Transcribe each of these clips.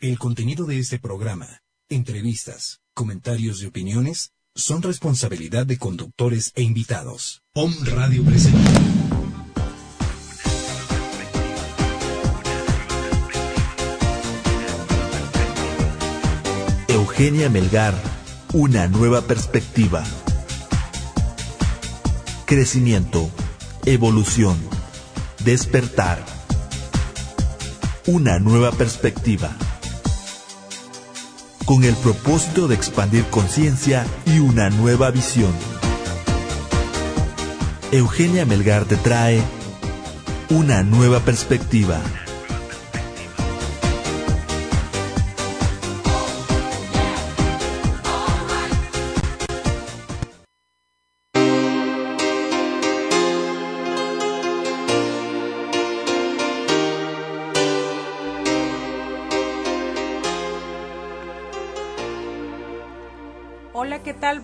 El contenido de este programa, entrevistas, comentarios y opiniones son responsabilidad de conductores e invitados. Om Radio presenta. Eugenia Melgar, una nueva perspectiva. Crecimiento, evolución, despertar. Una nueva perspectiva con el propósito de expandir conciencia y una nueva visión. Eugenia Melgar te trae una nueva perspectiva.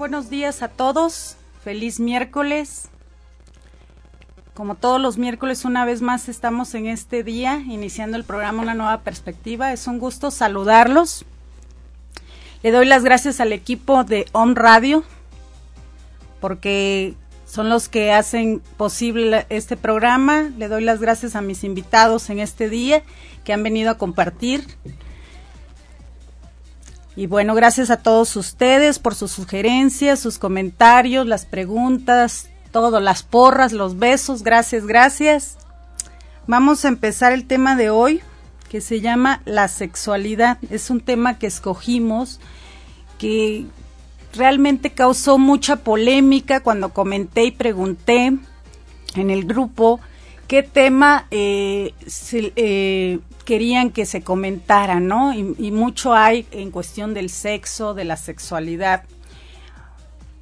Buenos días a todos. Feliz miércoles. Como todos los miércoles, una vez más estamos en este día iniciando el programa Una Nueva Perspectiva. Es un gusto saludarlos. Le doy las gracias al equipo de On Radio porque son los que hacen posible este programa. Le doy las gracias a mis invitados en este día que han venido a compartir y bueno, gracias a todos ustedes por sus sugerencias, sus comentarios, las preguntas, todo, las porras, los besos, gracias, gracias. Vamos a empezar el tema de hoy, que se llama la sexualidad. Es un tema que escogimos, que realmente causó mucha polémica cuando comenté y pregunté en el grupo qué tema eh, eh, querían que se comentara, ¿no? Y, mucho hay en cuestión del sexo, de la sexualidad.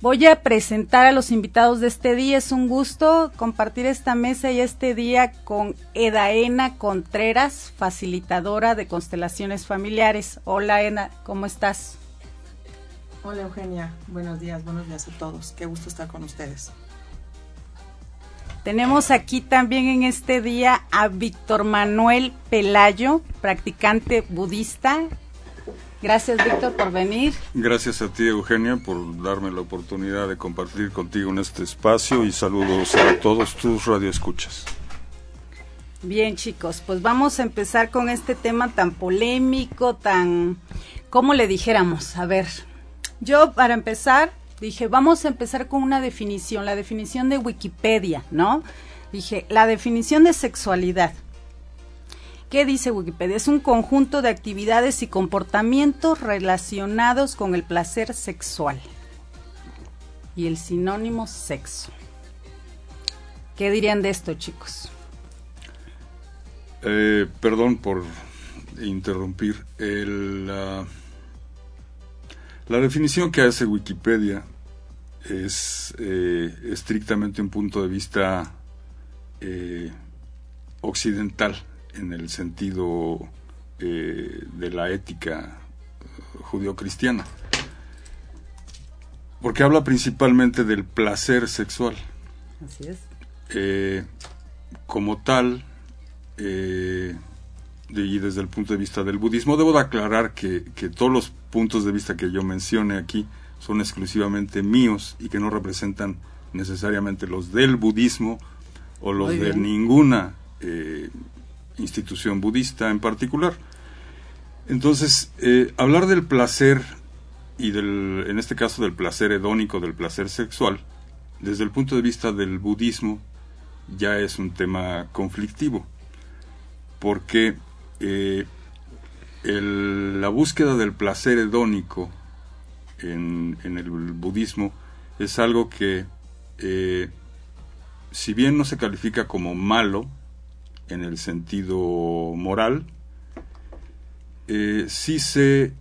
Voy a presentar a los invitados de este día. Es un gusto compartir esta mesa y este día con Edaena Contreras, facilitadora de constelaciones familiares. Hola, Ena, ¿cómo estás? Hola, Eugenia. Buenos días, buenos días a todos. Qué gusto estar con ustedes. Tenemos aquí también en este día a Víctor Manuel Pelayo, practicante budista. Gracias, Víctor, por venir. Gracias a ti, Eugenia, por darme la oportunidad de compartir contigo en este espacio y saludos a todos tus radioescuchas. Bien, chicos, pues vamos a empezar con este tema tan polémico, tan, ¿cómo le dijéramos? A ver, yo para empezar dije, vamos a empezar con una definición, la definición de Wikipedia, ¿no? Dije, la definición de sexualidad. ¿Qué dice Wikipedia? Es un conjunto de actividades y comportamientos relacionados con el placer sexual. Y el sinónimo sexo. ¿Qué dirían de esto, chicos? Eh, perdón por interrumpir. La definición que hace Wikipedia es eh, estrictamente un punto de vista eh, occidental en el sentido eh, de la ética judio-cristiana. Porque habla principalmente del placer sexual. Así es. como tal, y desde el punto de vista del budismo, debo de aclarar que, que todos los puntos de vista que yo mencione aquí son exclusivamente míos y que no representan necesariamente los del budismo o los de ninguna eh, institución budista en particular. Entonces, eh, hablar del placer y del, en este caso del placer hedónico, del placer sexual, desde el punto de vista del budismo, ya es un tema conflictivo, porque eh, la búsqueda del placer hedónico en, el budismo es algo que, eh, si bien no se califica como malo en el sentido moral, eh, sí se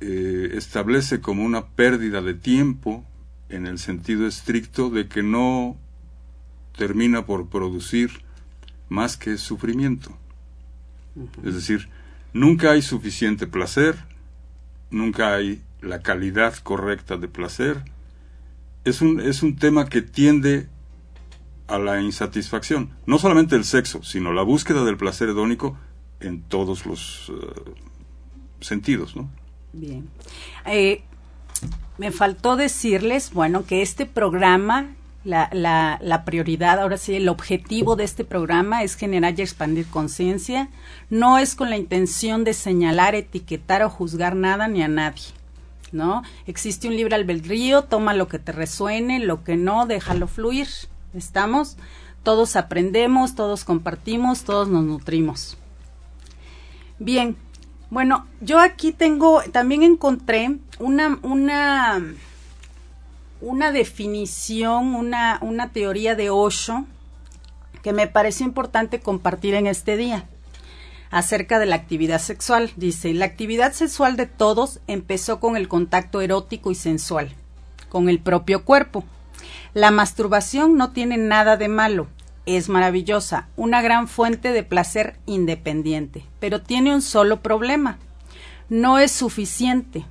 eh, establece como una pérdida de tiempo en el sentido estricto de que no termina por producir más que sufrimiento. Es decir, nunca hay suficiente placer, nunca hay la calidad correcta de placer, es un, es un tema que tiende a la insatisfacción. No solamente el sexo, sino la búsqueda del placer hedónico en todos los eh, sentidos, ¿no? Bien. Eh, me faltó decirles, bueno, que este programa, la, la, la, prioridad, ahora sí, el objetivo de este programa es generar y expandir conciencia. No es con la intención de señalar, etiquetar o juzgar nada ni a nadie. ¿No? Existe un libre albedrío, toma lo que te resuene, lo que no, déjalo fluir. ¿Estamos? Todos aprendemos, todos compartimos, todos nos nutrimos. Bien, bueno, yo aquí tengo, también encontré una, una, una definición, una, una teoría de Osho que me pareció importante compartir en este día acerca de la actividad sexual. Dice, la actividad sexual de todos empezó con el contacto erótico y sensual, con el propio cuerpo. La masturbación no tiene nada de malo, es maravillosa, una gran fuente de placer independiente, pero tiene un solo problema. No es suficiente.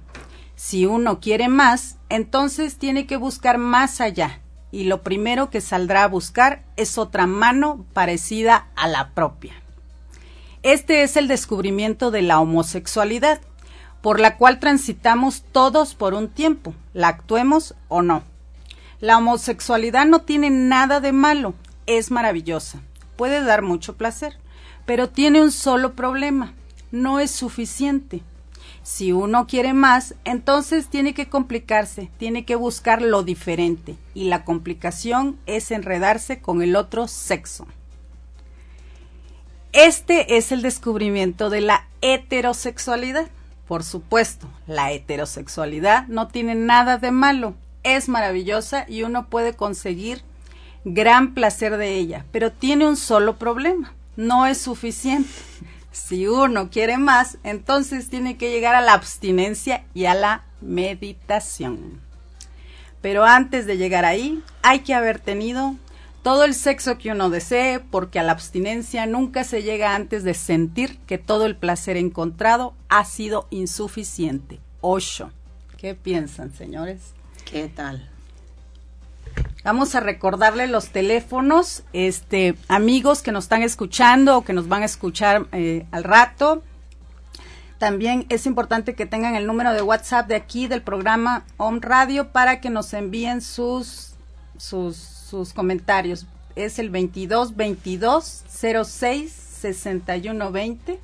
Si uno quiere más, entonces tiene que buscar más allá, y lo primero que saldrá a buscar es otra mano parecida a la propia. Este es el descubrimiento de la homosexualidad, por la cual transitamos todos por un tiempo, la actuemos o no. La homosexualidad no tiene nada de malo, es maravillosa, puede dar mucho placer, pero tiene un solo problema, no es suficiente. Si uno quiere más, entonces tiene que complicarse, tiene que buscar lo diferente, y la complicación es enredarse con el otro sexo. Este es el descubrimiento de la heterosexualidad. Por supuesto, la heterosexualidad no tiene nada de malo, es maravillosa y uno puede conseguir gran placer de ella, pero tiene un solo problema, no es suficiente. Si uno quiere más, entonces tiene que llegar a la abstinencia y a la meditación. Pero antes de llegar ahí, hay que haber tenido todo el sexo que uno desee, porque a la abstinencia nunca se llega antes de sentir que todo el placer encontrado ha sido insuficiente. Ocho. ¿Qué piensan, señores? ¿Qué tal? Vamos a recordarle los teléfonos, este, amigos que nos están escuchando o que nos van a escuchar eh, al rato. También es importante que tengan el número de WhatsApp de aquí del programa Home Radio para que nos envíen sus, sus, comentarios. Es el 22 22 06 61 20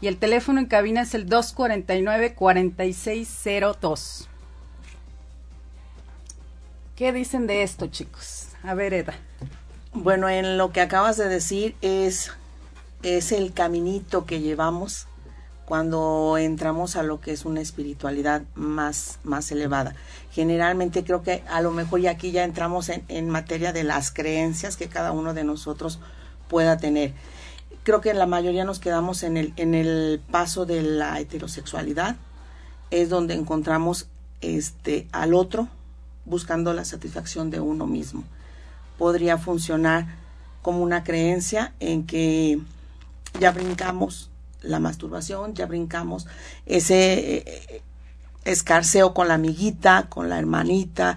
y el teléfono en cabina es el 249 4602. ¿Qué dicen de esto, chicos? A ver, Eda. Bueno, en lo que acabas de decir es, es el caminito que llevamos cuando entramos a lo que es una espiritualidad más, más elevada. Generalmente creo que a lo mejor ya aquí ya entramos en, en materia de las creencias que cada uno de nosotros pueda tener. Creo que la mayoría nos quedamos en el, en el paso de la heterosexualidad, es donde encontramos este al otro, buscando la satisfacción de uno mismo. Podría funcionar como una creencia en que ya brincamos la masturbación, ya brincamos ese eh, escarceo con la amiguita, con la hermanita,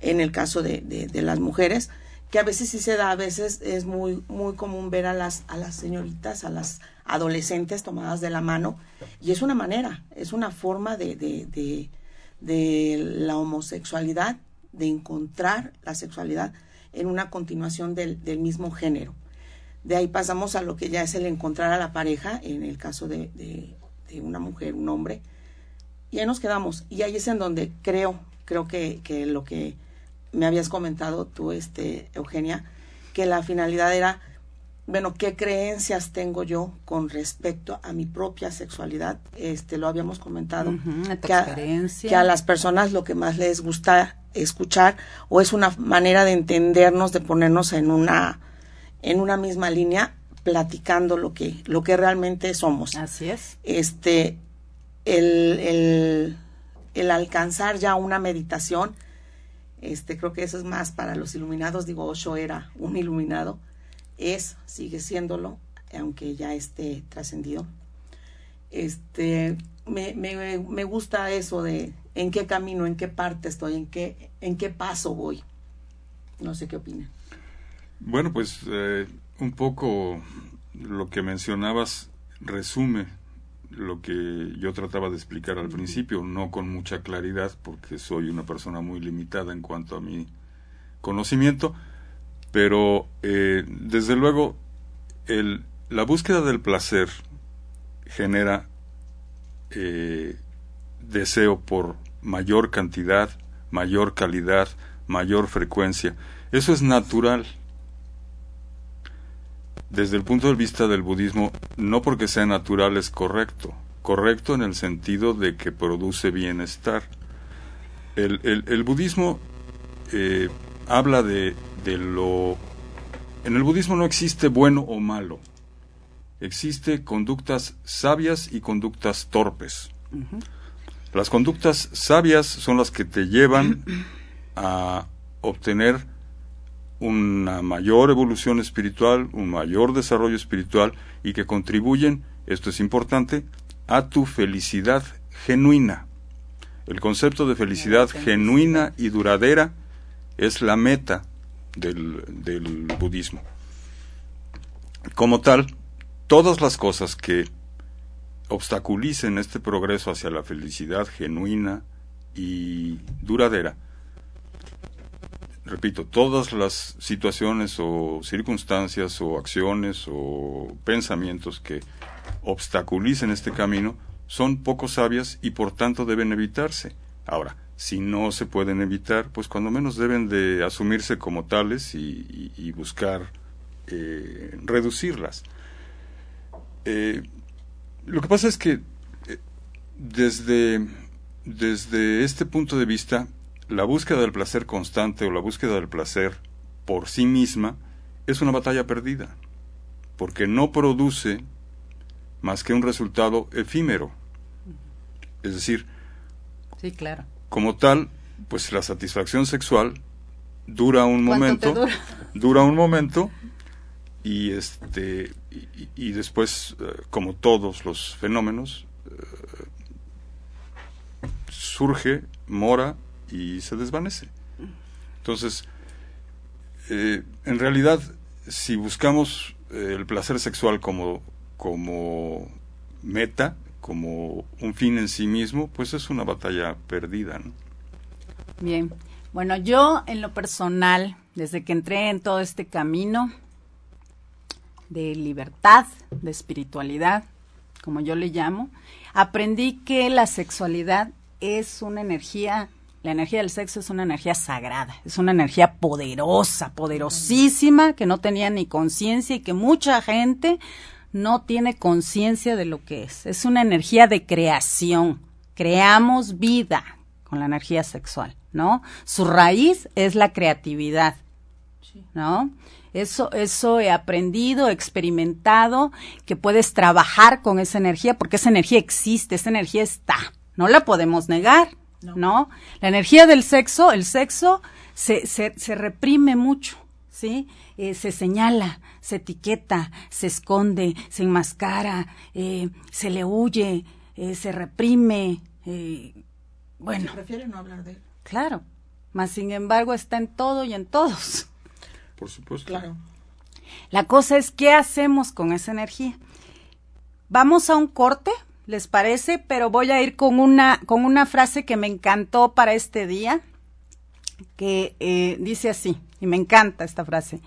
en el caso de, de, las mujeres, que a veces sí se da, a veces es muy, muy común ver a las, a las señoritas, a las adolescentes tomadas de la mano, y es una manera, es una forma de, de, de la homosexualidad de encontrar la sexualidad en una continuación del, mismo género. De ahí pasamos a lo que ya es el encontrar a la pareja, en el caso de, de, una mujer, un hombre, y ahí nos quedamos. Y ahí es en donde creo, creo que, que lo que me habías comentado tú, este, Eugenia, que la finalidad era, bueno, ¿qué creencias tengo yo con respecto a mi propia sexualidad? Este, lo habíamos comentado. que, que a las personas lo que más les gusta escuchar o es una manera de entendernos, de ponernos en una en una misma línea platicando lo que lo que realmente somos. Así es. Este el, el, el alcanzar ya una meditación este creo que eso es más para los iluminados, digo, Osho era un iluminado, es sigue siéndolo aunque ya esté trascendido. Este me, me, me gusta eso de en qué camino, en qué parte estoy, en qué, en qué paso voy. No sé qué opina. Bueno, pues eh, un poco lo que mencionabas resume lo que yo trataba de explicar al principio, no con mucha claridad, porque soy una persona muy limitada en cuanto a mi conocimiento, pero eh, desde luego la búsqueda del placer genera eh, deseo por mayor cantidad, mayor calidad, mayor frecuencia. Eso es natural. Desde el punto de vista del budismo, no porque sea natural es correcto. Correcto en el sentido de que produce bienestar. El, el, budismo eh, habla de, de lo... En el budismo no existe bueno o malo. Existe conductas sabias y conductas torpes. Las conductas sabias son las que te llevan a obtener una mayor evolución espiritual, un mayor desarrollo espiritual y que contribuyen, esto es importante, a tu felicidad genuina. El concepto de felicidad genuina y duradera es la meta del, del budismo. Como tal, todas las cosas que obstaculicen este progreso hacia la felicidad genuina y duradera, repito, todas las situaciones o circunstancias o acciones o pensamientos que obstaculicen este camino son poco sabias y por tanto deben evitarse. Ahora, si no se pueden evitar, pues cuando menos deben de asumirse como tales y, buscar eh, reducirlas. Eh, lo que pasa es que eh, desde, desde este punto de vista, la búsqueda del placer constante o la búsqueda del placer por sí misma es una batalla perdida, porque no produce más que un resultado efímero. Es decir, sí, claro como tal, pues la satisfacción sexual dura un momento, dura? un momento y este y, después, eh, como todos los fenómenos, eh, surge, mora y se desvanece. Entonces, eh, en realidad, si buscamos el placer sexual como, como meta, como un fin en sí mismo, pues es una batalla perdida. Bien, bueno, yo en lo personal, desde que entré en todo este camino de libertad, de espiritualidad, como yo le llamo, aprendí que la sexualidad es una energía, la energía del sexo es una energía sagrada, es una energía poderosa, poderosísima, que no tenía ni conciencia y que mucha gente no tiene conciencia de lo que es. Es una energía de creación. Creamos vida con la energía sexual, ¿no? Su raíz es la creatividad, ¿no? Eso, eso he aprendido, he experimentado, que puedes trabajar con esa energía, porque esa energía existe, esa energía está, no la podemos negar, ¿no? La energía del sexo, el sexo se, se, se reprime mucho, ¿sí? Eh, se señala, se etiqueta, se esconde, se enmascara, eh, se le huye, eh, se reprime. bueno. Se prefiere no hablar de él. Claro, mas sin embargo está en todo y en todos. Por supuesto. Claro. La cosa es qué hacemos con esa energía. Vamos a un corte, ¿les parece? Pero voy a ir con una, con una frase que me encantó para este día, que dice así y me encanta esta frase.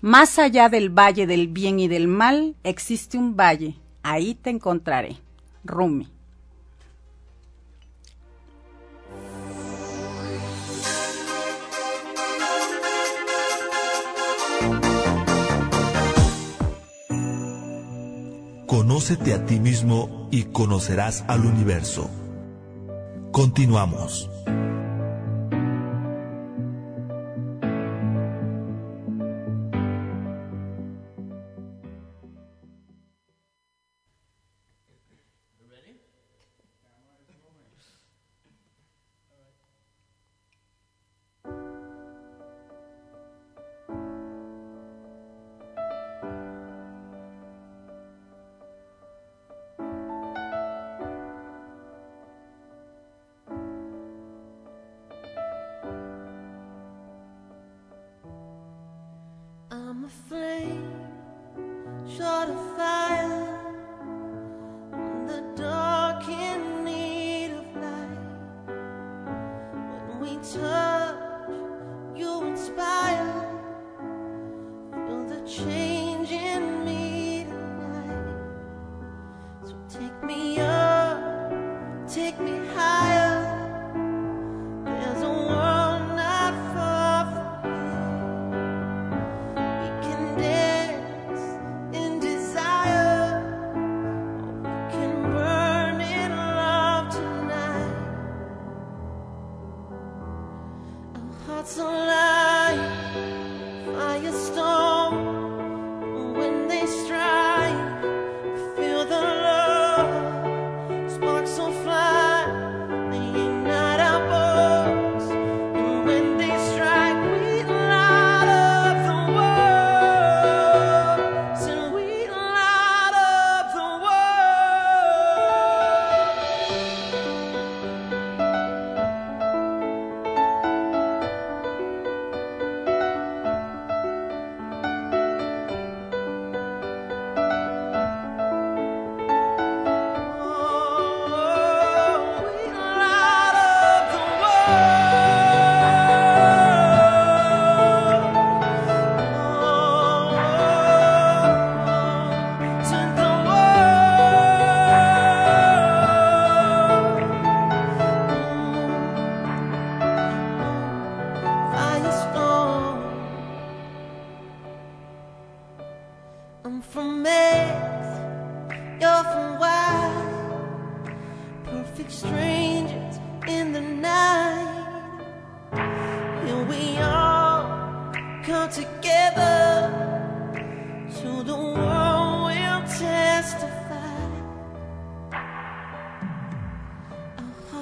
Más allá del valle del bien y del mal, existe un valle. Ahí te encontraré. Rumi. Conócete a ti mismo y conocerás al universo. Continuamos.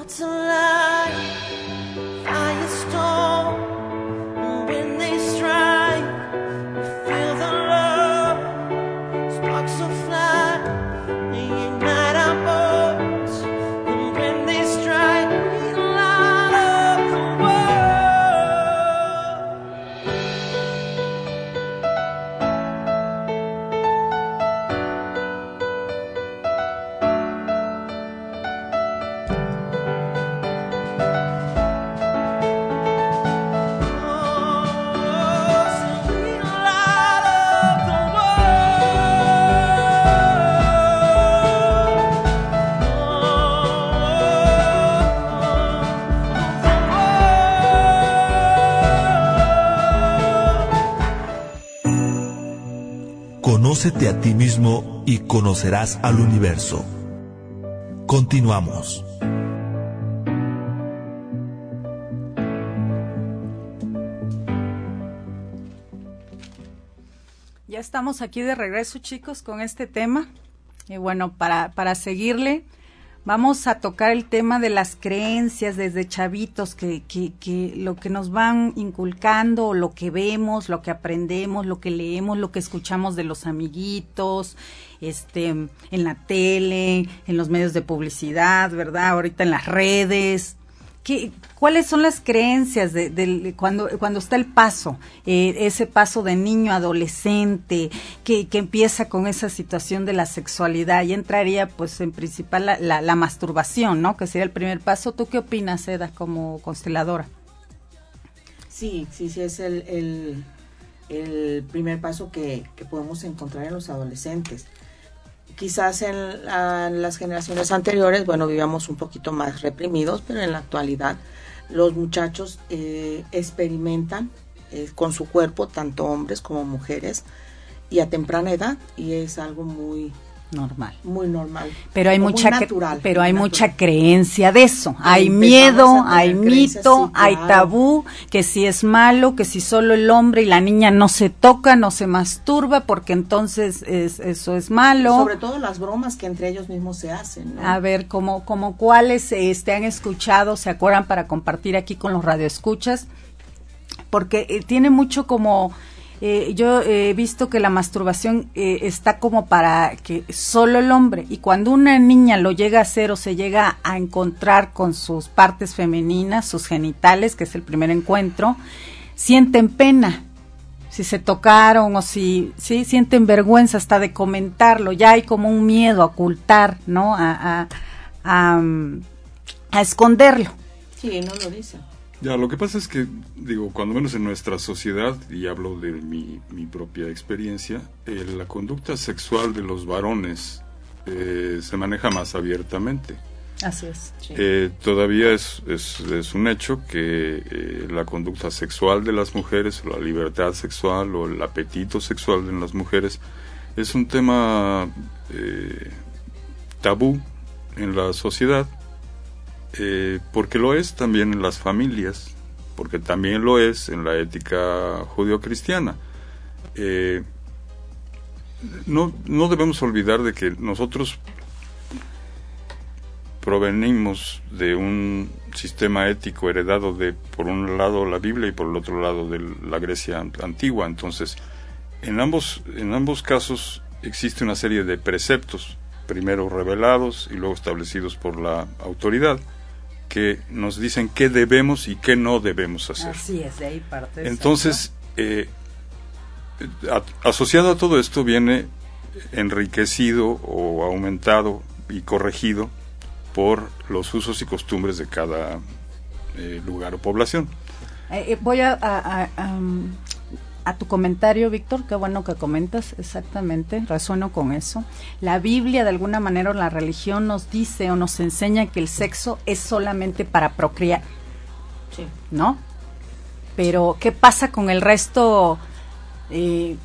to love. A ti mismo y conocerás al universo. Continuamos. Ya estamos aquí de regreso, chicos, con este tema. Y bueno, para, para seguirle, vamos a tocar el tema de las creencias desde chavitos, que, que, que lo que nos van inculcando, lo que vemos, lo que aprendemos, lo que leemos, lo que escuchamos de los amiguitos, este, en la tele, en los medios de publicidad, ¿verdad? Ahorita en las redes. ¿Qué, ¿Cuáles son las creencias de, cuando, está el paso, eh, ese paso de niño adolescente, que, empieza con esa situación de la sexualidad y entraría pues en principal la, la- la masturbación, ¿no? Que sería el primer paso. ¿Tú qué opinas, Eda, como consteladora? Sí, sí, sí, es el, primer paso que podemos encontrar en los adolescentes. Quizás en, en las generaciones anteriores, bueno, vivíamos un poquito más reprimidos, pero en la actualidad los muchachos eh, experimentan eh, con su cuerpo, tanto hombres como mujeres, y a temprana edad, y es algo muy, Normal. muy normal. Pero hay mucha, natural, pero hay mucha creencia de eso. Hay miedo, hay mito, sí, hay claro. tabú, que si es malo, que si solo el hombre y la niña no se toca, no se masturba, porque entonces es, eso es malo. Sobre todo las bromas que entre ellos mismos se hacen, ¿no? A ver, como, como cuáles este, han escuchado, se acuerdan para compartir aquí con los radioescuchas, porque eh, tiene mucho como, eh, yo he visto que la masturbación eh, está como para que solo el hombre, y cuando una niña lo llega a hacer o se llega a encontrar con sus partes femeninas, sus genitales, que es el primer encuentro, sienten pena. Si se tocaron o si sí sienten vergüenza hasta de comentarlo. Ya hay como un miedo a ocultar no a a, a, mm, a esconderlo. Sí, no lo dicen. Ya, lo que pasa es que, digo, cuando menos en nuestra sociedad, y hablo de mi, mi propia experiencia, eh, la conducta sexual de los varones eh, se maneja más abiertamente. así es Sí. Eh, todavía es, es, es un hecho que eh, la conducta sexual de las mujeres, la libertad sexual o el apetito sexual en las mujeres es un tema eh, tabú en la sociedad, eh, porque lo es también en las familias, porque también lo es en la ética judeocristiana. Eh, no, no debemos olvidar de que nosotros provenimos de un sistema ético heredado de por un lado la Biblia y por el otro lado de la Grecia an- antigua entonces en ambos en ambos casos existe una serie de preceptos primero revelados y luego establecidos por la autoridad que nos dicen qué debemos y qué no debemos hacer así es de ahí parte entonces, eh, a- asociado a todo esto viene enriquecido o aumentado y corregido por los usos y costumbres de cada eh, lugar o población. Eh, voy a a, a tu comentario Víctor qué bueno que comentas exactamente resueno con eso la Biblia de alguna manera o la religión nos dice o nos enseña que el sexo es solamente para procrear Sí. ¿no? Pero, ¿qué pasa con el resto? Eh,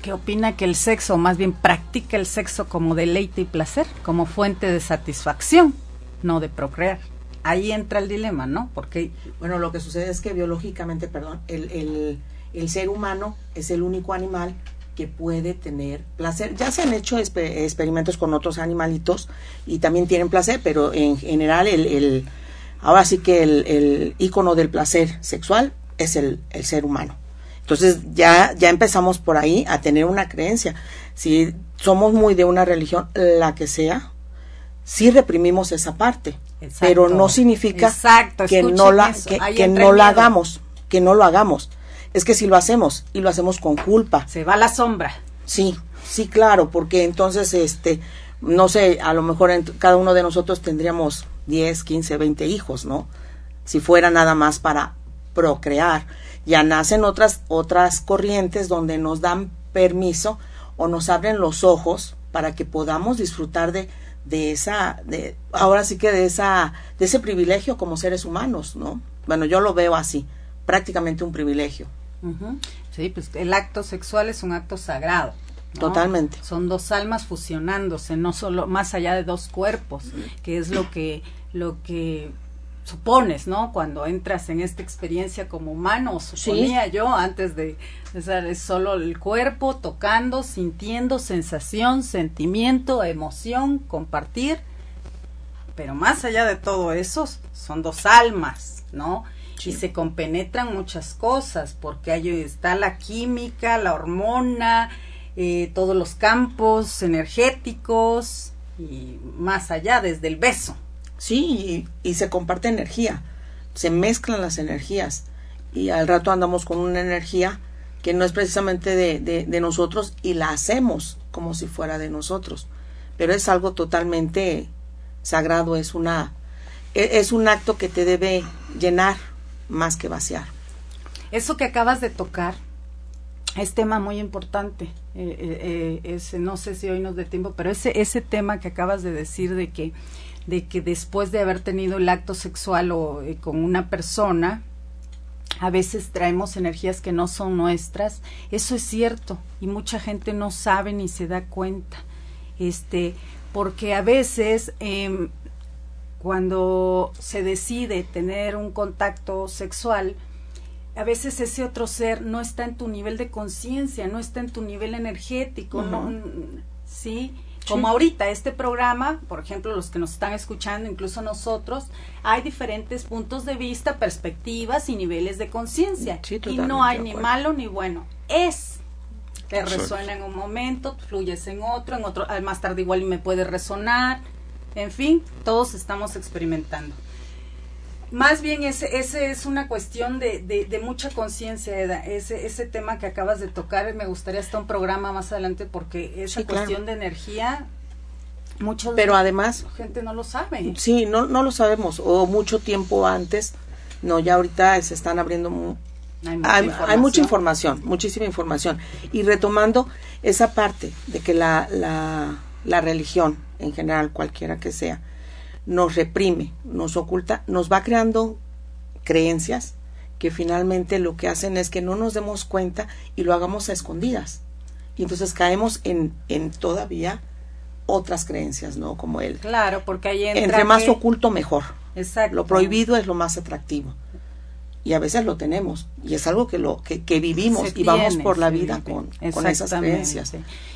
¿Qué opina que el sexo, o más bien practica el sexo como deleite y placer, como fuente de satisfacción? no de procrear. Ahí entra el dilema, ¿no? Porque Bueno, lo que sucede es que biológicamente, perdón, el, el, el ser humano es el único animal que puede tener placer. Ya se han hecho experimentos con otros animalitos y también tienen placer, pero en general el, el ahora sí que el, el ícono del placer sexual es el, el ser humano. Entonces ya, ya empezamos por ahí a tener una creencia. Si somos muy de una religión, la que sea, sí reprimimos esa parte, Exacto. pero no significa Exacto, que no la que, no la hagamos, que no lo hagamos. Es que si lo hacemos y lo hacemos con culpa, se va la sombra. sí, sí, claro, porque entonces, este, no sé, a lo mejor en- cada uno de nosotros tendríamos 10, 15, 20 hijos, ¿no? Si fuera nada más para procrear. Ya nacen otras, otras corrientes donde nos dan permiso o nos abren los ojos para que podamos disfrutar de, de esa, de, ahora sí que de esa, de ese privilegio como seres humanos, ¿no? Bueno, yo lo veo así, prácticamente un privilegio. Sí, pues el acto sexual es un acto sagrado. ¿no? Totalmente. Son dos almas fusionándose, no solo más allá de dos cuerpos, que es lo que lo que supones, ¿no? Cuando entras en esta experiencia como humano, o suponía yo antes de, o sea, es solo el cuerpo tocando, sintiendo, sensación, sentimiento, emoción, compartir, pero más allá de todo eso, son dos almas, ¿no? Y se compenetran muchas cosas, porque ahí está la química, la hormona, eh, todos los campos energéticos y más allá, desde el beso. Sí, y, y se comparte energía, se mezclan las energías y al rato andamos con una energía que no es precisamente de, de, de nosotros y la hacemos como si fuera de nosotros, pero es algo totalmente sagrado, es una e- es un acto que te debe llenar más que vaciar. Eso que acabas de tocar es tema muy importante. Eh, eh, eh, ese, no sé si hoy nos dé tiempo, pero ese, ese tema que acabas de decir de que, de que después de haber tenido el acto sexual o eh, con una persona, a veces traemos energías que no son nuestras. Eso es cierto y mucha gente no sabe ni se da cuenta. Este, porque a veces em, cuando se decide tener un contacto sexual, a veces ese otro ser no está en tu nivel de conciencia, no está en tu nivel energético, no. ¿sí? Como ahorita este programa, por ejemplo, los que nos están escuchando, incluso nosotros, hay diferentes puntos de vista, perspectivas y niveles de conciencia. Sí, y no hay ni malo ni bueno, es. Te Exacto. resuena en un momento, fluyes en otro, en otro, al más tarde igual y me puede resonar. En fin, todos estamos experimentando. Más bien ese, ese es una cuestión de, de, de mucha conciencia, Eda. Ese, ese tema que acabas de tocar, me gustaría hasta un programa más adelante porque esa Sí, claro. cuestión de energía, muchos Pero además, gente no lo sabe. sí, no, no lo sabemos, o mucho tiempo antes, no, ya ahorita se están abriendo Hay mucha, hay, información. hay mucha información, muchísima información. Y retomando esa parte de que la, la, la religión, en general, cualquiera que sea, nos reprime, nos oculta, nos va creando creencias que finalmente lo que hacen es que no nos demos cuenta y lo hagamos a escondidas. Y entonces caemos en, en todavía otras creencias, ¿no? Como el, Claro, porque ahí entra entre más que- oculto, mejor. Exacto. Lo prohibido es lo más atractivo. Y a veces lo tenemos. Y es algo que, lo, que, que vivimos Se y vamos por la vida con, con esas creencias.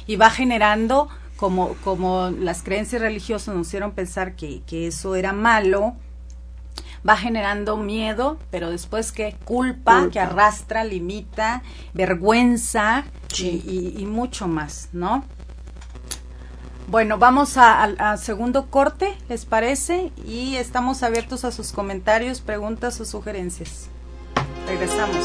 Y va generando, como, como las creencias religiosas nos hicieron pensar que, que eso era malo, va generando miedo, pero después que culpa, Culpa. que arrastra, limita, vergüenza Sí. y, y- y mucho más, ¿no? Bueno, vamos a- al a segundo corte, ¿les parece? Y estamos abiertos a sus comentarios, preguntas o sugerencias. Regresamos.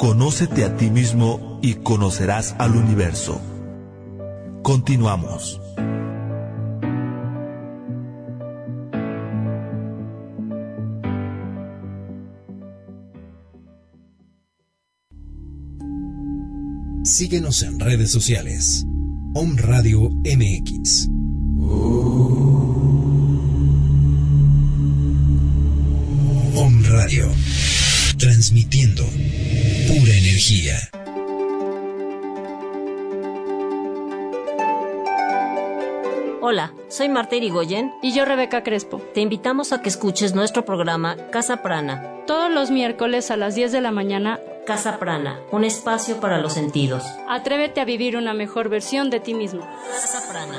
Conócete a ti mismo y conocerás al universo. Continuamos. Síguenos en redes sociales. Om Radio MX. Om Radio. Transmitiendo energía. Hola, soy Marta Irigoyen Y yo, Rebeca Crespo. Te invitamos a que escuches nuestro programa Casa Prana. Todos los miércoles a las 10 de la mañana, Casa Prana, un espacio para los sentidos. atrévete a vivir una mejor versión de ti mismo. Casa Prana.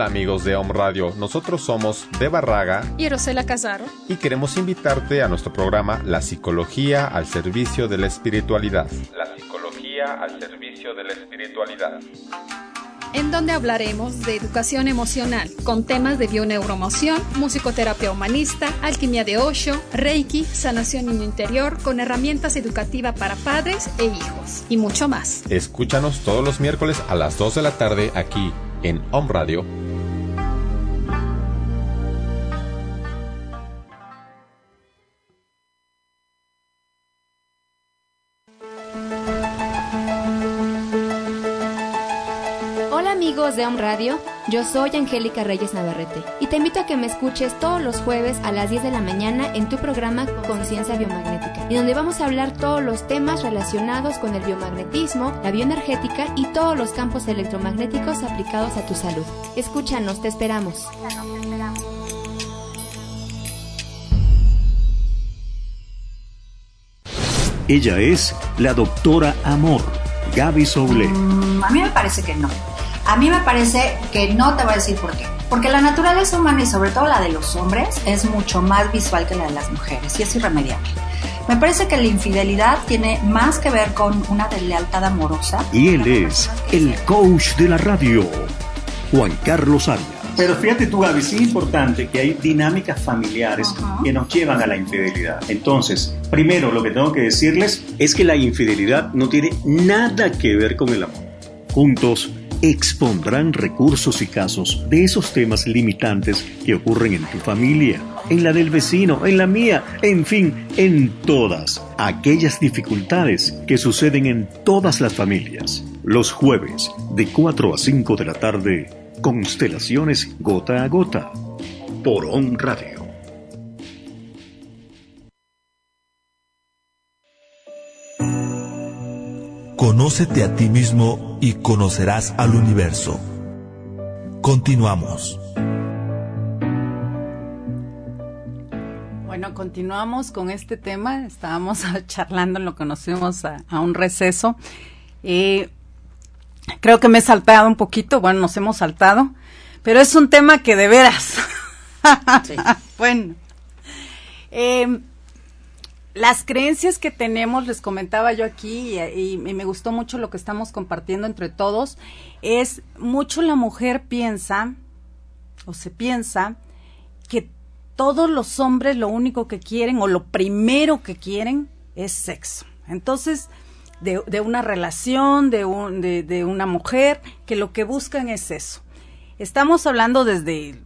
Hola amigos de Om Radio, nosotros somos de Barraga Y Rosela Casaro. y queremos invitarte a nuestro programa La Psicología al Servicio de la Espiritualidad. La Psicología al Servicio de la Espiritualidad. en donde hablaremos de educación emocional con temas de bioneuromoción, musicoterapia humanista, alquimia de Osho, Reiki, sanación niño interior con herramientas educativas para padres e hijos y mucho más. Escúchanos todos los miércoles a las 2 de la tarde aquí en Om Radio. Amigos de Om Radio, yo soy Angélica Reyes Navarrete y te invito a que me escuches todos los jueves a las 10 de la mañana en tu programa Conciencia Biomagnética, y donde vamos a hablar todos los temas relacionados con el biomagnetismo, la bioenergética y todos los campos electromagnéticos aplicados a tu salud. Escúchanos, te esperamos. Ella es la doctora Amor, Gaby Soule. Mm, A mí me parece que no. A mí me parece que no te voy a decir por qué. Porque la naturaleza humana y sobre todo la de los hombres es mucho más visual que la de las mujeres y es irremediable. Me parece que la infidelidad tiene más que ver con una deslealtad amorosa. Y él es el coach de la radio, Juan Carlos Arias. Pero fíjate tú, Gaby, sí es importante que hay dinámicas familiares que nos llevan a la infidelidad. Entonces, primero lo que tengo que decirles es que la infidelidad no tiene nada que ver con el amor. Juntos expondrán recursos y casos de esos temas limitantes que ocurren en tu familia, en la del vecino, en la mía, en fin, en todas aquellas dificultades que suceden en todas las familias. Los jueves, de 4 a 5 de la tarde, Constelaciones Gota a Gota, por On Radio. Conócete a ti mismo y conocerás al universo. Continuamos. Bueno, continuamos con este tema. Estábamos charlando en lo que nos fuimos a, a un receso. Eh, creo que me he saltado un poquito. Bueno, nos hemos saltado. Pero es un tema que de veras. bueno. Eh, las creencias que tenemos, les comentaba yo aquí, y, me gustó mucho lo que estamos compartiendo entre todos, es mucho la mujer piensa, o se piensa, que todos los hombres lo único que quieren, o lo primero que quieren, es sexo. Entonces, de, de una relación, de, un, de, de una mujer, que lo que buscan es eso. Estamos hablando desde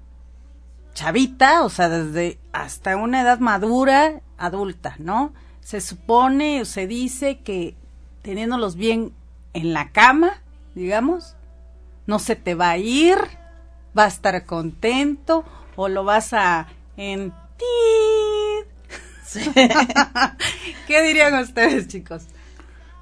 chavita, o sea, desde hasta una edad madura, adulta, ¿no? Se supone o se dice que teniéndolos bien en la cama, digamos, no se te va a ir, va a estar contento o lo vas a en ¿Qué dirían ustedes, chicos?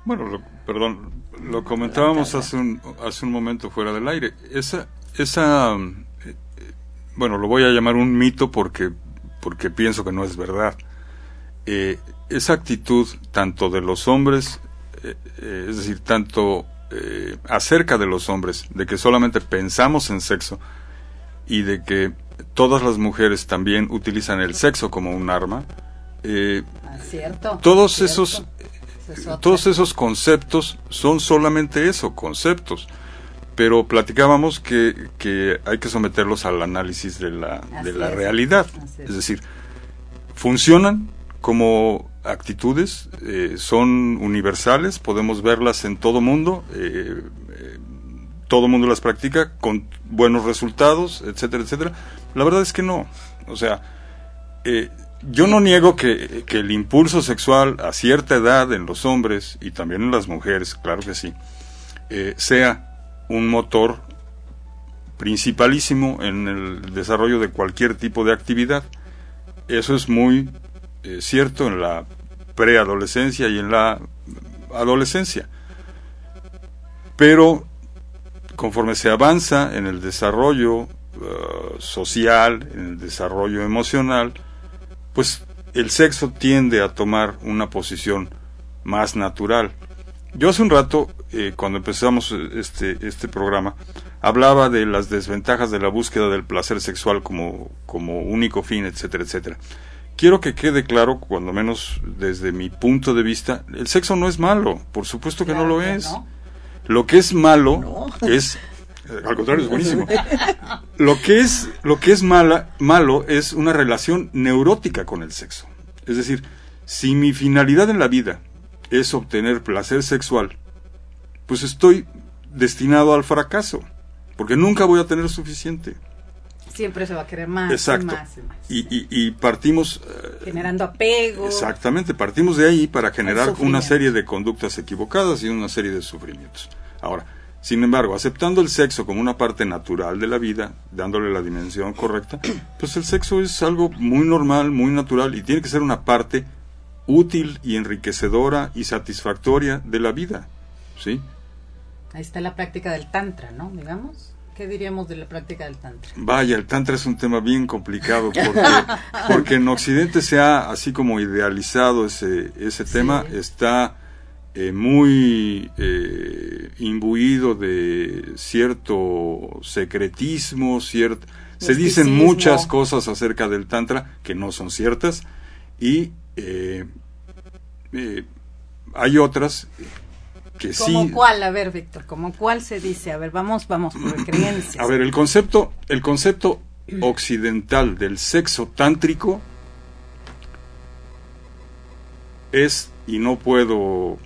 Bueno, lo- perdón, lo comentábamos hace un, hace un momento fuera del aire. Esa, esa, eh, eh, bueno, lo voy a llamar un mito porque, porque pienso que no es verdad. Eh, esa actitud tanto de los hombres, eh, eh, es decir, tanto eh, acerca de los hombres, de que solamente pensamos en sexo y de que todas las mujeres también utilizan el sexo como un arma, eh, ¿Cierto? todos ¿Cierto? esos es todos esos conceptos son solamente eso, conceptos. pero platicábamos que, que hay que someterlos al análisis de la, de la es. realidad. Es decir, funcionan como actitudes, eh, son universales, podemos verlas en todo mundo, eh, eh, todo mundo las practica con buenos resultados, etcétera, etcétera. La verdad es que no. O sea, yo no niego que, que el impulso sexual a cierta edad en los hombres y también en las mujeres, claro que sí, sea un motor principalísimo en el desarrollo de cualquier tipo de actividad. Eso es muy eh, cierto en la preadolescencia y en la adolescencia. Pero conforme se avanza en el desarrollo eh, social, en el desarrollo emocional, pues el sexo tiende a tomar una posición más natural. Yo hace un rato, eh, cuando empezamos eh, este, este programa, hablaba de las desventajas de la búsqueda del placer sexual como, como único fin, etcétera, etcétera. Quiero que quede claro, cuando menos desde mi punto de vista, el sexo no es malo, por supuesto que no lo es. Lo que es malo es, eh, al contrario, es buenísimo. Lo que es, lo que es mala, malo es una relación neurótica con el sexo. Es decir, si mi finalidad en la vida es obtener placer sexual, pues estoy destinado al fracaso, porque nunca voy a tener suficiente. Siempre se va a querer más, y más, y más. Y, y- y partimos, eh, Generando apego. exactamente, partimos de ahí para generar una serie de conductas equivocadas y una serie de sufrimientos. Ahora, sin embargo, aceptando el sexo como una parte natural de la vida, dándole la dimensión correcta, pues el sexo es algo muy normal, muy natural y tiene que ser una parte útil y enriquecedora y satisfactoria de la vida. ¿Sí? Ahí está la práctica del tantra, ¿no? Digamos. ¿Qué diríamos de la práctica del tantra? Vaya, el tantra es un tema bien complicado porque, porque en Occidente se ha así como idealizado ese, ese tema, está eh, muy eh, imbuido de cierto secretismo, cierto, se dicen muchas cosas acerca del tantra que no son ciertas y eh, eh, hay otras que sí ¿Como cuál? A ver, Víctor, ¿como cuál se dice? A ver, vamos, vamos por creencias. A ver, el concepto, el concepto occidental del sexo tántrico es, y no puedo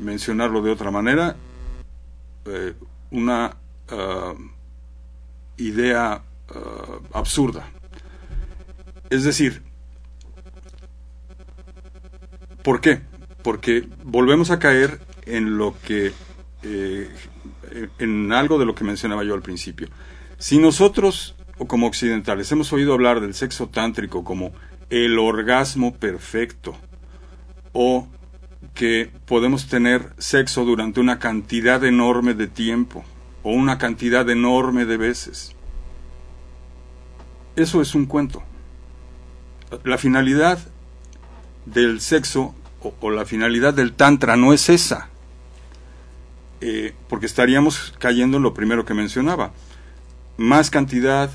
mencionarlo de otra manera, eh, una ah, idea ah, absurda. Es decir, ¿por qué? Porque volvemos a caer en lo que eh, en algo de lo que mencionaba yo al principio. Si nosotros, o como occidentales, hemos oído hablar del sexo tántrico como el orgasmo perfecto, o que podemos tener sexo durante una cantidad enorme de tiempo, o una cantidad enorme de veces, eso es un cuento. La finalidad del sexo o, o la finalidad del tantra no es esa eh, porque estaríamos cayendo en lo primero que mencionaba. Más cantidad,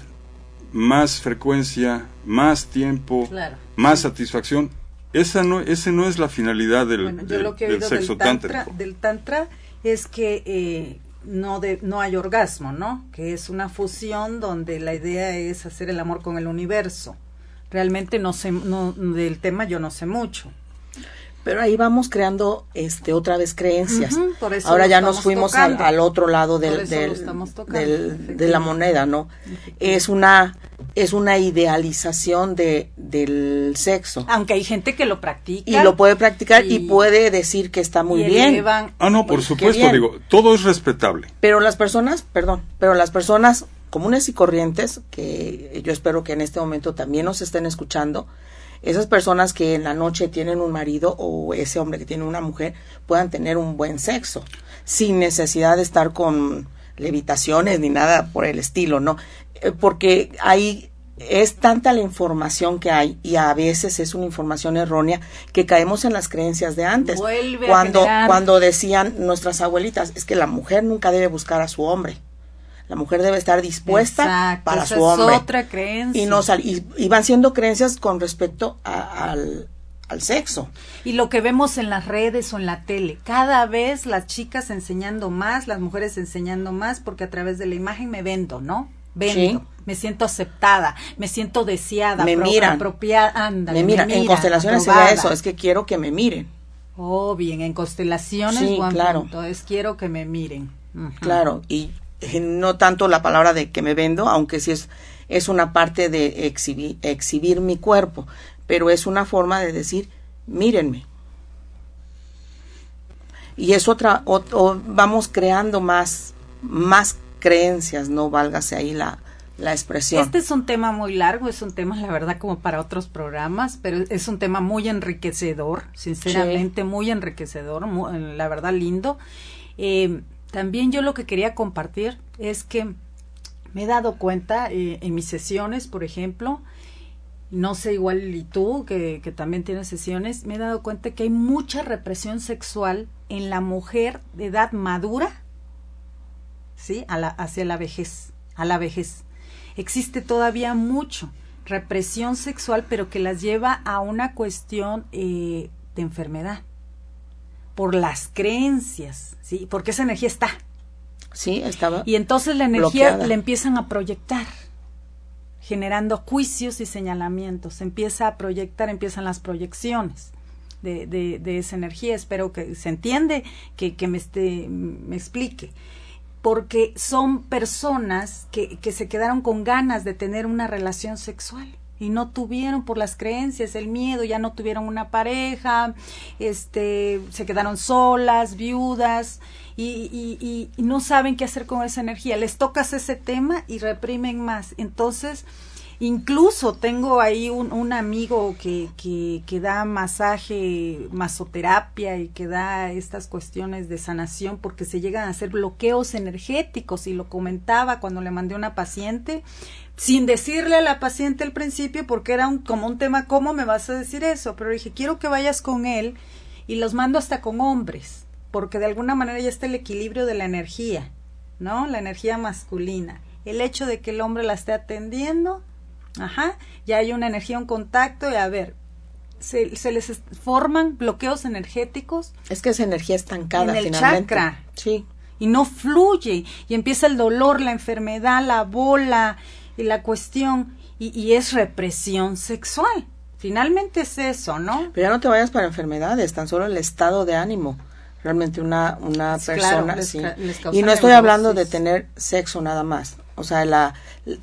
más frecuencia, más tiempo, Claro. más satisfacción. Esa no, ese no es la finalidad del, Bueno, del- lo que he del oído sexo del tantra, tántrico. del tantra es que eh, no, de, no hay orgasmo, ¿no? Que es una fusión donde la idea es hacer el amor con el universo. Realmente no sé, no, del tema yo no sé mucho. Pero ahí vamos creando este otra vez creencias. Por eso Ahora ya nos fuimos al, otro lado del, tocando, de la moneda, ¿no? Es una es una idealización de del sexo. Aunque hay gente que lo practica. Y lo puede practicar y, y- puede decir que está muy bien. Ah, no, por supuesto, digo, todo es respetable. Pero las personas, perdón, pero las personas comunes y corrientes, que yo espero que en este momento también nos estén escuchando, esas personas que en la noche tienen un marido o ese hombre que tiene una mujer puedan tener un buen sexo, sin necesidad de estar con levitaciones ni nada por el estilo, ¿no? Eh, Porque ahí es tanta la información que hay y a veces es una información errónea que caemos en las creencias de antes. Vuelve cuando, cuando decían nuestras abuelitas, es que la mujer nunca debe buscar a su hombre. La mujer debe estar dispuesta Exacto, para esa su hombre. es otra creencia. Y, no sal- y, y van siendo creencias con respecto a- al, al sexo. Y lo que vemos en las redes o en la tele, cada vez las chicas enseñando más, las mujeres enseñando más, porque a través de la imagen me vendo, ¿no? Vendo, Sí. me siento aceptada, me siento deseada, Me miran. apropiada, ándale, me mira, en miran, constelaciones aprobada. sería eso, es que quiero que me miren. Oh, bien, en constelaciones, Sí, claro. punto, es quiero que me miren. Claro, y no tanto la palabra de que me vendo, aunque sí es, es una parte de exhibir, exhibir mi cuerpo, pero es una forma de decir, mírenme. Y es otra, o- o vamos creando más, más creencias, no válgase ahí la, la expresión. Este es un tema muy largo, es un tema, la verdad, como para otros programas, pero es un tema muy enriquecedor, sinceramente, muy enriquecedor, la verdad, lindo. Eh, también yo lo que quería compartir es que me he dado cuenta eh, en mis sesiones, por ejemplo, no sé igual y tú, que, también tienes sesiones, me he dado cuenta que hay mucha represión sexual en la mujer de edad madura, ¿sí? A la, hacia la vejez, a la vejez. Existe todavía mucho represión sexual, pero que las lleva a una cuestión eh, de enfermedad por las creencias, ¿sí? Porque esa energía está. Sí, estaba. Y entonces la energía bloqueada. le empiezan a proyectar, generando juicios y señalamientos. Se empieza a proyectar, empiezan las proyecciones de, de, de esa energía. Espero que se entiende, que, que me, esté, me explique. Porque son personas que, que se quedaron con ganas de tener una relación sexual y no tuvieron por las creencias, el miedo, ya no tuvieron una pareja, este, se quedaron solas, viudas y, y, y- y no saben qué hacer con esa energía. Les tocas ese tema y reprimen más. Entonces, incluso tengo ahí un, un amigo que, que, que da masaje, masoterapia y que da estas cuestiones de sanación porque se llegan a hacer bloqueos energéticos y lo comentaba cuando le mandé una paciente sin decirle a la paciente al principio porque era un, como un tema, ¿cómo me vas a decir eso? Pero dije, quiero que vayas con él y los mando hasta con hombres, porque de alguna manera ya está el equilibrio de la energía, ¿no? La energía masculina. El hecho de que el hombre la esté atendiendo, ajá, ya hay una energía, un contacto y a ver, se, se les forman bloqueos energéticos Es que esa energía estancada en el finalmente. chakra. Sí. Y no fluye. Y empieza el dolor, la enfermedad, la bola y la cuestión. Y, y es represión sexual. Finalmente es eso, ¿no? Pero ya no te vayas para enfermedades, tan solo el estado de ánimo. Realmente una, una Claro, persona, sí. les Y no estoy hablando de tener sexo nada más. O sea, la,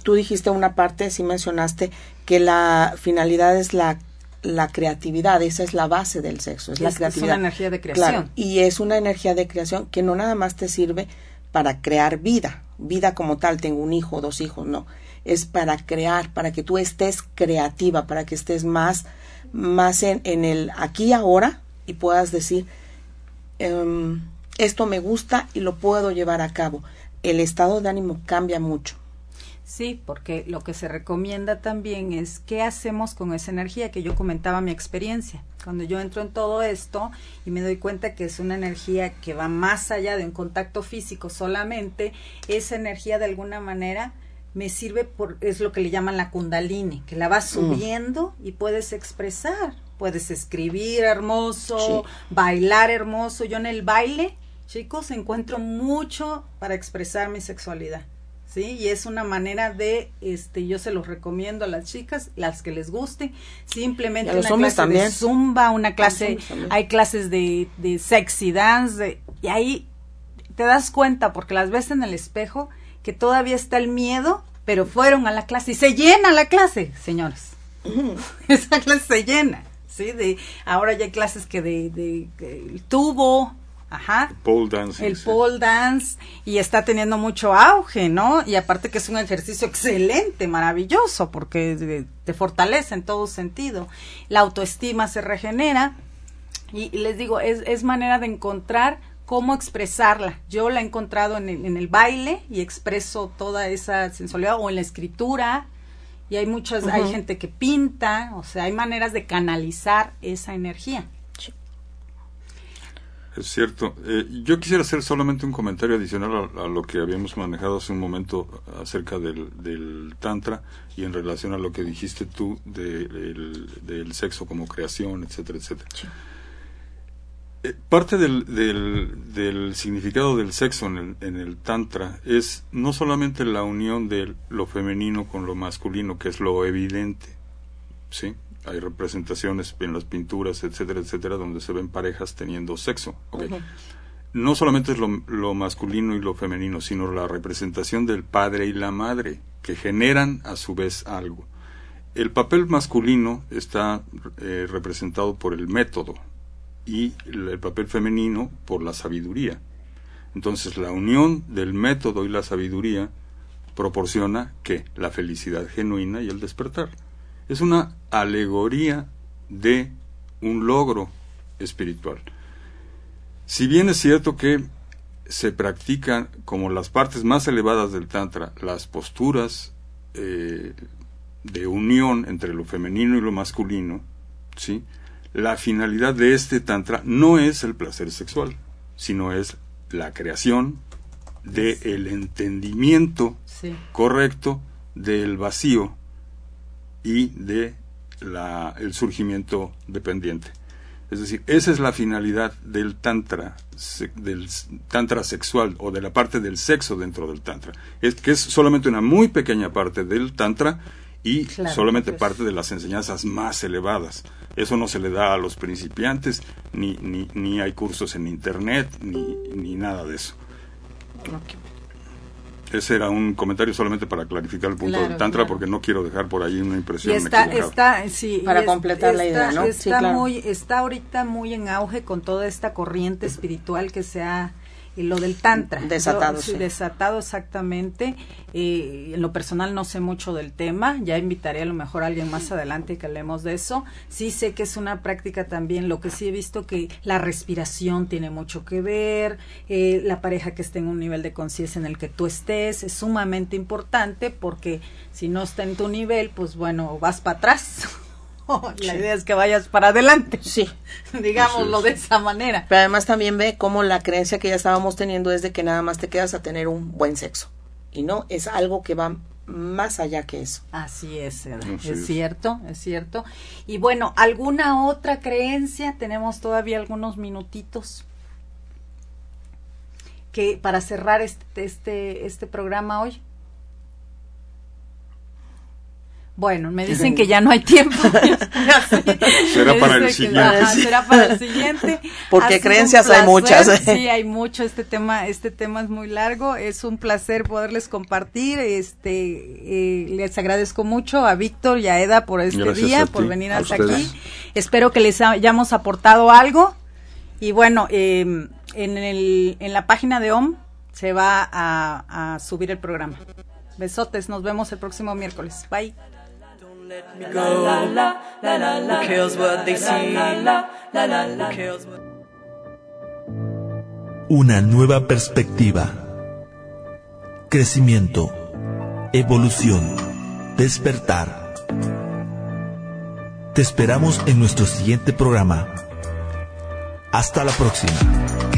tú dijiste una parte, sí mencionaste, que la finalidad es la, la creatividad, esa es la base del sexo, es, la Es- es creatividad. una energía de Claro, creación. y es una energía de creación que no nada más te sirve para crear vida, vida como tal, tengo un hijo, dos hijos, no, es para crear, para que tú estés creativa, para que estés más, más en, el aquí y ahora y puedas decir, em, esto me gusta y lo puedo llevar a cabo. El estado de ánimo cambia mucho. Sí, porque lo que se recomienda también es qué hacemos con esa energía que yo comentaba mi experiencia. Cuando yo entro en todo esto y me doy cuenta que es una energía que va más allá de un contacto físico solamente, esa energía de alguna manera me sirve por es lo que le llaman la kundalini, que la vas subiendo y puedes expresar, puedes escribir hermoso, bailar hermoso. Yo en el baile, chicos, encuentro mucho para expresar mi sexualidad. ¿Sí? Y es una manera de, este, yo se los recomiendo a las chicas, las que les guste, simplemente los una clase también. de zumba, una clase, hay clases de, de sexy dance, de- y ahí te das cuenta, porque las ves en el espejo, que todavía está el miedo, pero fueron a la clase y se llena la clase, señores. Esa clase se llena, ¿sí? De, ahora ya hay clases que de, de, el tubo, ajá, Pole dancing. el sí. pole dance y está teniendo mucho auge, ¿no? Y aparte que es un ejercicio excelente, maravilloso, porque te- te fortalece en todo sentido. La autoestima se regenera y, y les digo, es, es manera de encontrar cómo expresarla. Yo la he encontrado en el, en el baile y expreso toda esa sensualidad o en la escritura. Y hay muchas, hay gente que pinta, o sea, hay maneras de canalizar esa energía. Es cierto. Eh, yo quisiera hacer solamente un comentario adicional a, a, lo que habíamos manejado hace un momento acerca del, del Tantra y en relación a lo que dijiste tú de, del, del sexo como creación, etcétera, etcétera. Sí. Eh, parte del, del, del, significado del sexo en el, en el, Tantra es no solamente la unión de lo femenino con lo masculino, que es lo evidente, ¿sí? Hay representaciones en las pinturas, etcétera, etcétera, donde se ven parejas teniendo sexo. Okay. Uh -huh. No solamente es lo, lo, masculino y lo femenino, sino la representación del padre y la madre, que generan a su vez algo. El papel masculino está eh, representado por el método y el papel femenino por la sabiduría. Entonces la unión del método y la sabiduría proporciona que la felicidad genuina y el despertar es una alegoría de un logro espiritual. Si bien es cierto que se practican como las partes más elevadas del Tantra, las posturas eh, de unión entre lo femenino y lo masculino, ¿sí? la finalidad de este Tantra no es el placer sexual, sino es la creación del de el entendimiento sí. correcto del vacío y de la, el surgimiento dependiente. Es decir, esa es la finalidad del tantra, del tantra sexual o de la parte del sexo dentro del tantra. Es que es solamente una muy pequeña parte del tantra y claro, solamente pues. parte de las enseñanzas más elevadas. Eso no se le da a los principiantes, ni, ni, ni hay cursos en internet, ni, ni nada de eso. Okay. Ese era un comentario solamente para clarificar el punto claro, del tantra, claro. porque no quiero dejar por ahí una impresión. Y está, está, sí, para completar está, la idea, ¿no? Está sí, claro. muy, está ahorita muy en auge con toda esta corriente espiritual que se ha lo del tantra. Desatado Yo, sí, desatado exactamente. Eh, en lo personal no sé mucho del tema ya invitaré a lo mejor a alguien más adelante que hablemos de eso. Sí sé que es una práctica también lo que sí he visto que la respiración tiene mucho que ver eh, la pareja que esté en un nivel de conciencia en el que tú estés es sumamente importante porque si no está en tu nivel pues bueno vas para atrás la sí. idea es que vayas para adelante. Sí. Digámoslo de esa manera. Pero además también ve cómo la creencia que ya estábamos teniendo es de que nada más te quedas a tener un buen sexo. Y no, es algo que va más allá que eso. Así es, Eda. es, es cierto, es cierto. Y bueno, ¿alguna otra creencia? Tenemos todavía algunos minutitos que para cerrar este, este, este programa hoy. Bueno, me dicen que ya no hay tiempo. será para el siguiente. Ajá, será para el siguiente. Porque creencias hay muchas. ¿eh? Sí, hay mucho. Este tema, este tema es muy largo. Es un placer poderles compartir. Este, eh, les agradezco mucho a Víctor y a Eda por este Gracias día, ti, por venir hasta aquí. Espero que les hayamos aportado algo. Y bueno, eh, en el, en la página de OM se va a, a subir el programa. Besotes, nos vemos el próximo miércoles. Bye. Una nueva perspectiva. Crecimiento. Evolución. Despertar. Te esperamos en nuestro siguiente programa. Hasta la próxima.